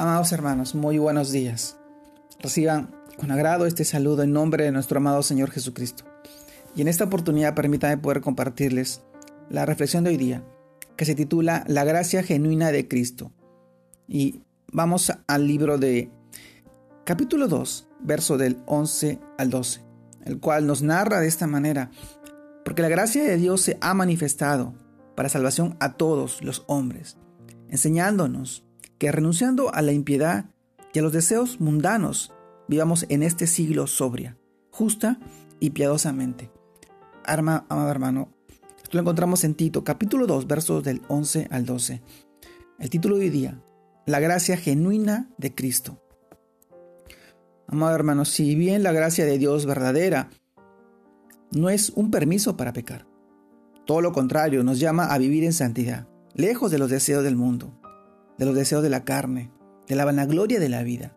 Amados hermanos, muy buenos días. Reciban con agrado este saludo en nombre de nuestro amado Señor Jesucristo. Y en esta oportunidad permítanme poder compartirles la reflexión de hoy día, que se titula La gracia genuina de Cristo. Y vamos al libro de capítulo 2, verso del 11 al 12, el cual nos narra de esta manera, porque la gracia de Dios se ha manifestado para salvación a todos los hombres, enseñándonos que renunciando a la impiedad y a los deseos mundanos, vivamos en este siglo sobria, justa y piadosamente. Arma, amado hermano, esto lo encontramos en Tito, capítulo 2, versos del 11 al 12. El título de hoy día, La gracia genuina de Cristo. Amado hermano, si bien la gracia de Dios verdadera no es un permiso para pecar, todo lo contrario, nos llama a vivir en santidad, lejos de los deseos del mundo, de los deseos de la carne, de la vanagloria de la vida.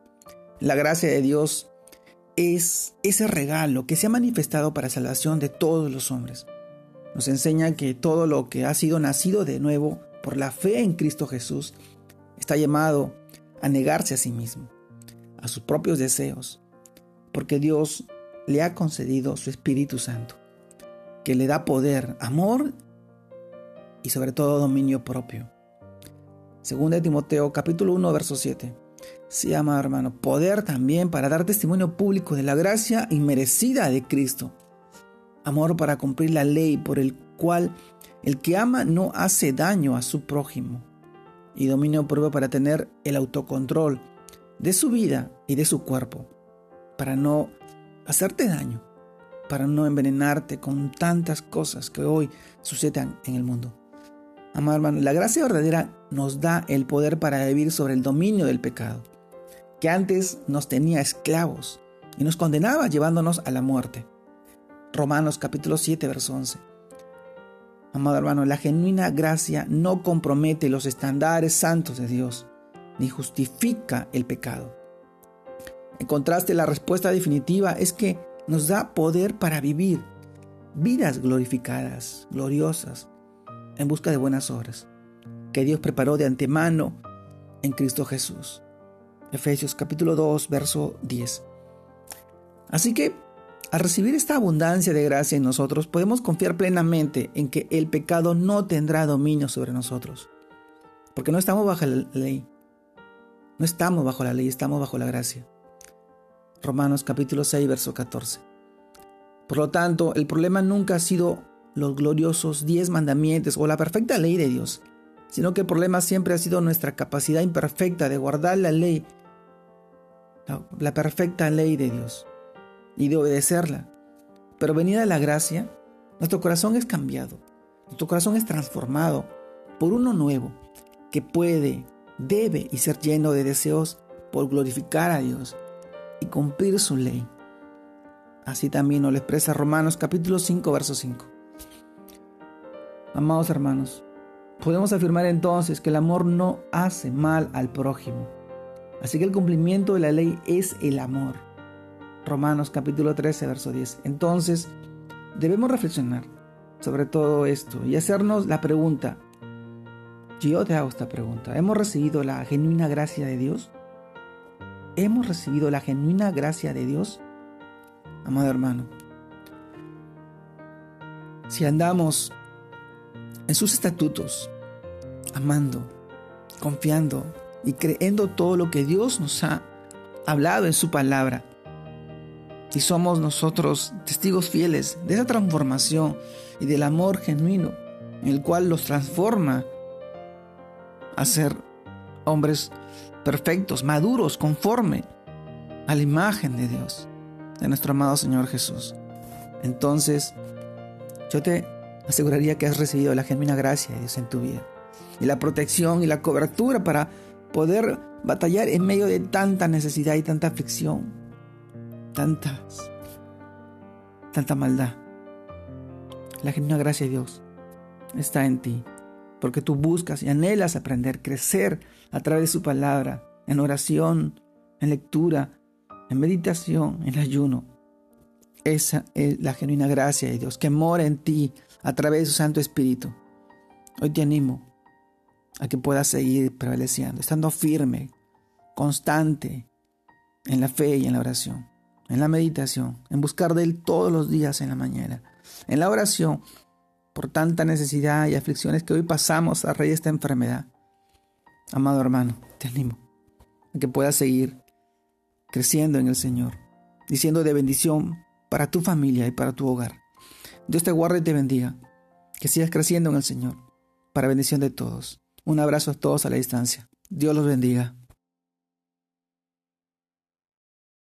La gracia de Dios es ese regalo que se ha manifestado para salvación de todos los hombres. Nos enseña que todo lo que ha sido nacido de nuevo por la fe en Cristo Jesús está llamado a negarse a sí mismo a sus propios deseos, porque Dios le ha concedido su Espíritu Santo, que le da poder, amor y sobre todo dominio propio. Según de Timoteo capítulo 1 verso 7. Se llama, hermano, poder también para dar testimonio público de la gracia inmerecida de Cristo. Amor para cumplir la ley por el cual el que ama no hace daño a su prójimo. Y dominio propio para tener el autocontrol de su vida y de su cuerpo, para no hacerte daño, para no envenenarte con tantas cosas que hoy suceden en el mundo. Amado hermano, la gracia verdadera nos da el poder para vivir sobre el dominio del pecado, que antes nos tenía esclavos y nos condenaba llevándonos a la muerte. Romanos capítulo 7, verso 11. Amado hermano, la genuina gracia no compromete los estándares santos de Dios ni justifica el pecado. En contraste, la respuesta definitiva es que nos da poder para vivir vidas glorificadas, gloriosas, en busca de buenas obras, que Dios preparó de antemano en Cristo Jesús. Efesios capítulo 2, verso 10. Así que, al recibir esta abundancia de gracia en nosotros, podemos confiar plenamente en que el pecado no tendrá dominio sobre nosotros, porque no estamos bajo la ley, no estamos bajo la ley, estamos bajo la gracia. Romanos capítulo 6, verso 14. Por lo tanto, el problema nunca ha sido los gloriosos diez mandamientos o la perfecta ley de Dios, sino que el problema siempre ha sido nuestra capacidad imperfecta de guardar la ley, la, perfecta ley de Dios y de obedecerla. Pero venida la gracia, nuestro corazón es cambiado, nuestro corazón es transformado por uno nuevo que puede debe y ser lleno de deseos por glorificar a Dios y cumplir su ley. Así también nos lo expresa Romanos capítulo 5, verso 5. Amados hermanos, podemos afirmar entonces que el amor no hace mal al prójimo. Así que el cumplimiento de la ley es el amor. Romanos capítulo 13, verso 10. Entonces, debemos reflexionar sobre todo esto y hacernos la pregunta, yo te hago esta pregunta. ¿Hemos recibido la genuina gracia de Dios? ¿Hemos recibido la genuina gracia de Dios? Amado hermano, si andamos en sus estatutos, amando, confiando y creyendo todo lo que Dios nos ha hablado en su palabra, y somos nosotros testigos fieles de esa transformación y del amor genuino en el cual los transforma a ser hombres perfectos, maduros, conforme a la imagen de Dios, de nuestro amado Señor Jesús. Entonces, yo te aseguraría que has recibido la genuina gracia de Dios en tu vida y la protección y la cobertura para poder batallar en medio de tanta necesidad y tanta aflicción, tantas, tanta maldad. La genuina gracia de Dios está en ti porque tú buscas y anhelas aprender, crecer a través de su palabra, en oración, en lectura, en meditación, en ayuno. Esa es la genuina gracia de Dios que mora en ti a través de su Santo Espíritu. Hoy te animo a que puedas seguir prevaleciendo, estando firme, constante en la fe y en la oración, en la meditación, en buscar de Él todos los días en la mañana, en la oración por tanta necesidad y aflicciones que hoy pasamos a raíz de esta enfermedad. Amado hermano, te animo a que puedas seguir creciendo en el Señor, diciendo de bendición para tu familia y para tu hogar. Dios te guarde y te bendiga, que sigas creciendo en el Señor, para bendición de todos. Un abrazo a todos a la distancia. Dios los bendiga.